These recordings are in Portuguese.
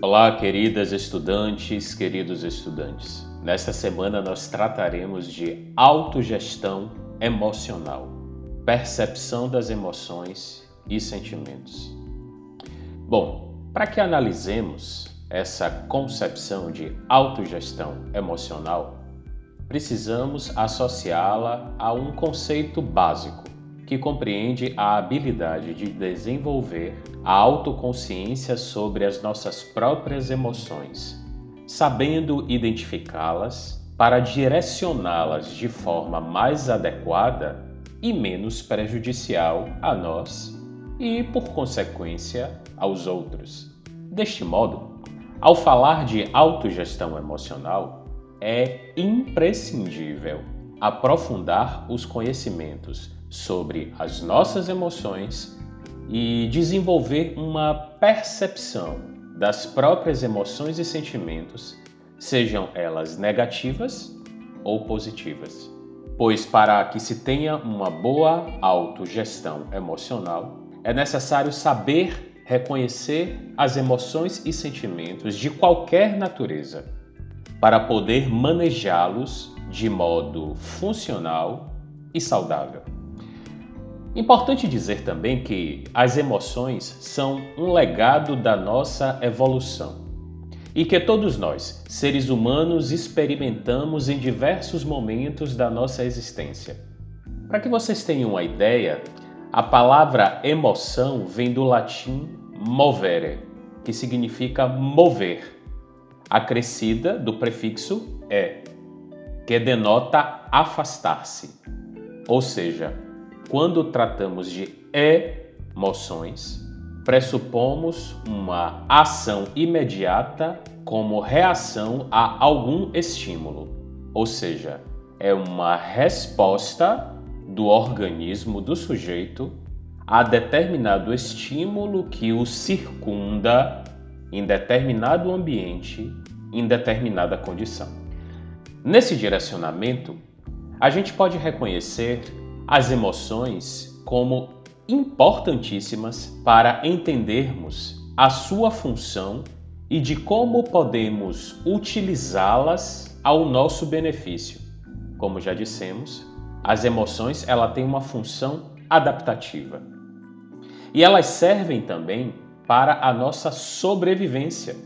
Olá, queridas estudantes, queridos estudantes. Nesta semana nós trataremos de autogestão emocional, percepção das emoções e sentimentos. Bom, para que analisemos essa concepção de autogestão emocional, precisamos associá-la a um conceito básico que compreende a habilidade de desenvolver a autoconsciência sobre as nossas próprias emoções, sabendo identificá-las para direcioná-las de forma mais adequada e menos prejudicial a nós e, por consequência, aos outros. Deste modo, ao falar de autogestão emocional, é imprescindível aprofundar os conhecimentos sobre as nossas emoções e desenvolver uma percepção das próprias emoções e sentimentos, sejam elas negativas ou positivas. Pois para que se tenha uma boa autogestão emocional, é necessário saber reconhecer as emoções e sentimentos de qualquer natureza para poder manejá-los de modo funcional e saudável. Importante dizer também que as emoções são um legado da nossa evolução e que todos nós, seres humanos, experimentamos em diversos momentos da nossa existência. Para que vocês tenham uma ideia, a palavra emoção vem do latim movere, que significa mover, acrescida do prefixo é, que denota afastar-se, ou seja, quando tratamos de emoções, pressupomos uma ação imediata como reação a algum estímulo, ou seja, é uma resposta do organismo do sujeito a determinado estímulo que o circunda em determinado ambiente, em determinada condição. Nesse direcionamento, a gente pode reconhecer as emoções como importantíssimas para entendermos a sua função e de como podemos utilizá-las ao nosso benefício. Como já dissemos, as emoções ela têm uma função adaptativa. E elas servem também para a nossa sobrevivência,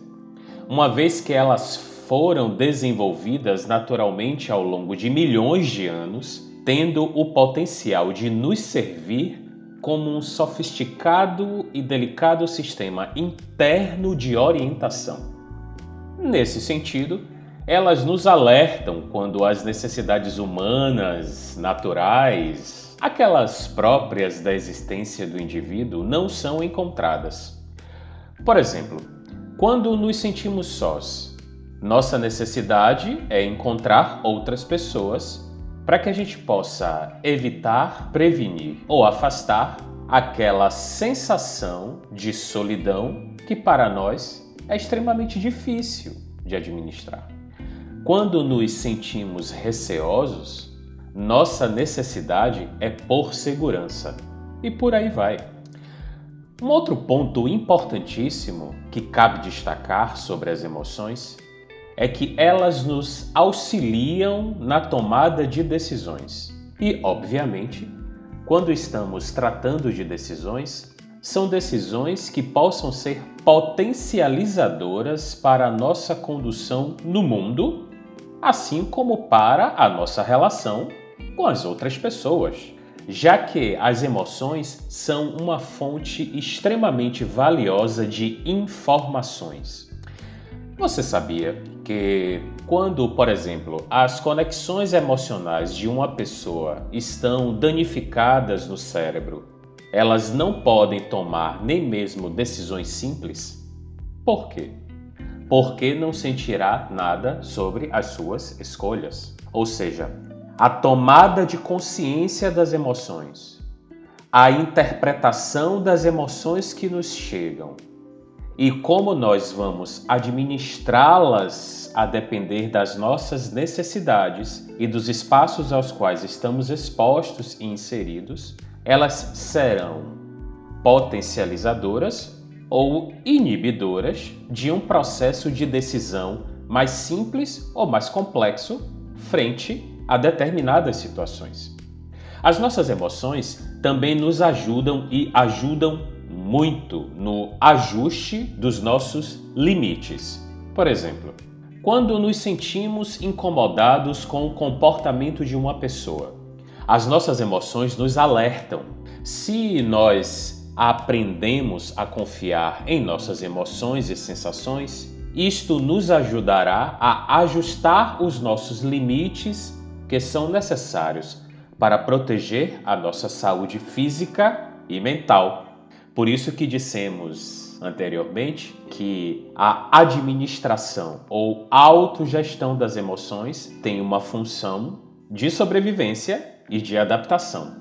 uma vez que elas foram desenvolvidas naturalmente ao longo de milhões de anos tendo o potencial de nos servir como um sofisticado e delicado sistema interno de orientação. Nesse sentido, elas nos alertam quando as necessidades humanas, naturais, aquelas próprias da existência do indivíduo, não são encontradas. Por exemplo, quando nos sentimos sós, nossa necessidade é encontrar outras pessoas para que a gente possa evitar, prevenir ou afastar aquela sensação de solidão que para nós é extremamente difícil de administrar. Quando nos sentimos receosos, nossa necessidade é por segurança e por aí vai. Um outro ponto importantíssimo que cabe destacar sobre as emoções é que elas nos auxiliam na tomada de decisões. E, obviamente, quando estamos tratando de decisões, são decisões que possam ser potencializadoras para a nossa condução no mundo, assim como para a nossa relação com as outras pessoas, já que as emoções são uma fonte extremamente valiosa de informações. Você sabia que quando, por exemplo, as conexões emocionais de uma pessoa estão danificadas no cérebro, elas não podem tomar nem mesmo decisões simples? Por quê? Porque não sentirá nada sobre as suas escolhas. Ou seja, a tomada de consciência das emoções, a interpretação das emoções que nos chegam, e como nós vamos administrá-las a depender das nossas necessidades e dos espaços aos quais estamos expostos e inseridos, elas serão potencializadoras ou inibidoras de um processo de decisão mais simples ou mais complexo frente a determinadas situações. As nossas emoções também nos ajudam e ajudam muito no ajuste dos nossos limites. Por exemplo, quando nos sentimos incomodados com o comportamento de uma pessoa, as nossas emoções nos alertam. Se nós aprendemos a confiar em nossas emoções e sensações, isto nos ajudará a ajustar os nossos limites que são necessários para proteger a nossa saúde física e mental. Por isso que dissemos anteriormente que a administração ou autogestão das emoções tem uma função de sobrevivência e de adaptação.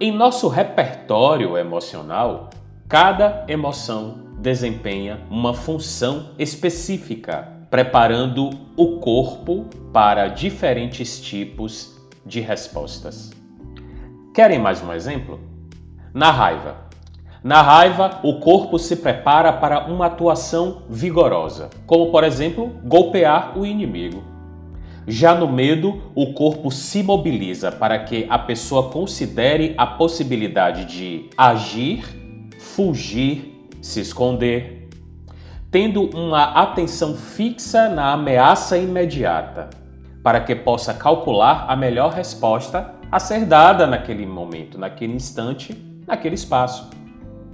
Em nosso repertório emocional, cada emoção desempenha uma função específica, preparando o corpo para diferentes tipos de respostas. Querem mais um exemplo? Na raiva, na raiva, o corpo se prepara para uma atuação vigorosa, como por exemplo, golpear o inimigo. Já no medo, o corpo se mobiliza para que a pessoa considere a possibilidade de agir, fugir, se esconder, tendo uma atenção fixa na ameaça imediata, para que possa calcular a melhor resposta a ser dada naquele momento, naquele instante, naquele espaço.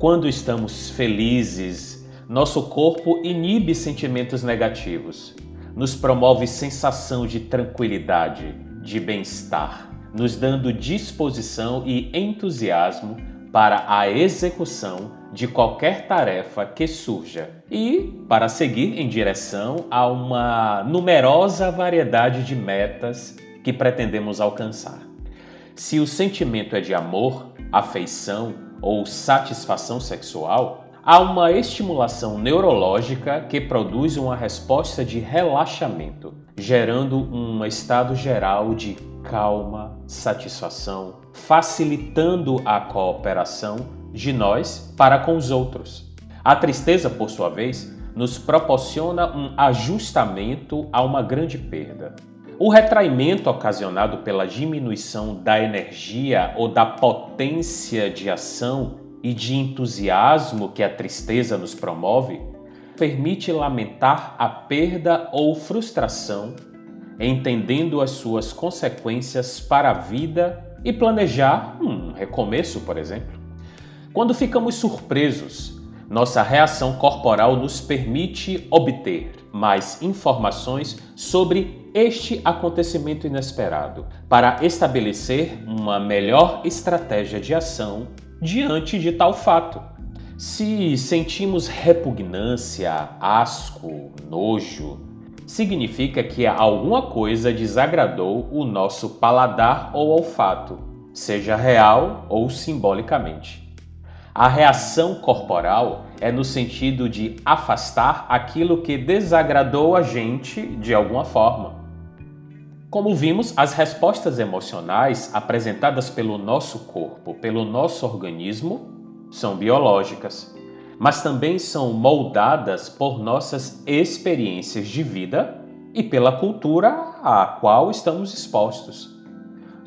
Quando estamos felizes, nosso corpo inibe sentimentos negativos, nos promove sensação de tranquilidade, de bem-estar, nos dando disposição e entusiasmo para a execução de qualquer tarefa que surja e para seguir em direção a uma numerosa variedade de metas que pretendemos alcançar. Se o sentimento é de amor, afeição, ou satisfação sexual, há uma estimulação neurológica que produz uma resposta de relaxamento, gerando um estado geral de calma, satisfação, facilitando a cooperação de nós para com os outros. A tristeza, por sua vez, nos proporciona um ajustamento a uma grande perda. O retraimento ocasionado pela diminuição da energia ou da potência de ação e de entusiasmo que a tristeza nos promove permite lamentar a perda ou frustração, entendendo as suas consequências para a vida e planejar um recomeço, por exemplo. Quando ficamos surpresos, nossa reação corporal nos permite obter mais informações sobre este acontecimento inesperado, para estabelecer uma melhor estratégia de ação diante de tal fato. Se sentimos repugnância, asco, nojo, significa que alguma coisa desagradou o nosso paladar ou olfato, seja real ou simbolicamente. A reação corporal é no sentido de afastar aquilo que desagradou a gente de alguma forma. Como vimos, as respostas emocionais apresentadas pelo nosso corpo, pelo nosso organismo, são biológicas, mas também são moldadas por nossas experiências de vida e pela cultura à qual estamos expostos.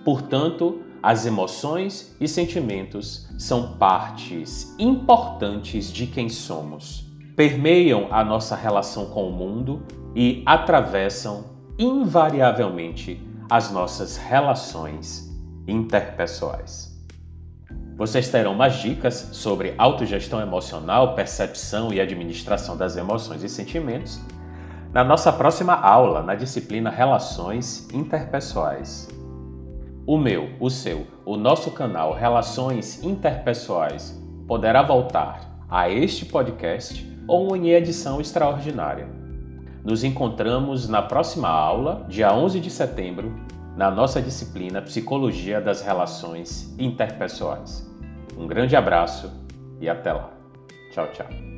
Portanto, as emoções e sentimentos são partes importantes de quem somos. Permeiam a nossa relação com o mundo e atravessam invariavelmente as nossas relações interpessoais. Vocês terão mais dicas sobre autogestão emocional, percepção e administração das emoções e sentimentos na nossa próxima aula na disciplina Relações Interpessoais. O meu, o seu, o nosso canal Relações Interpessoais poderá voltar a este podcast ou em edição extraordinária. Nos encontramos na próxima aula, dia 11 de setembro, na nossa disciplina Psicologia das Relações Interpessoais. Um grande abraço e até lá. Tchau, tchau.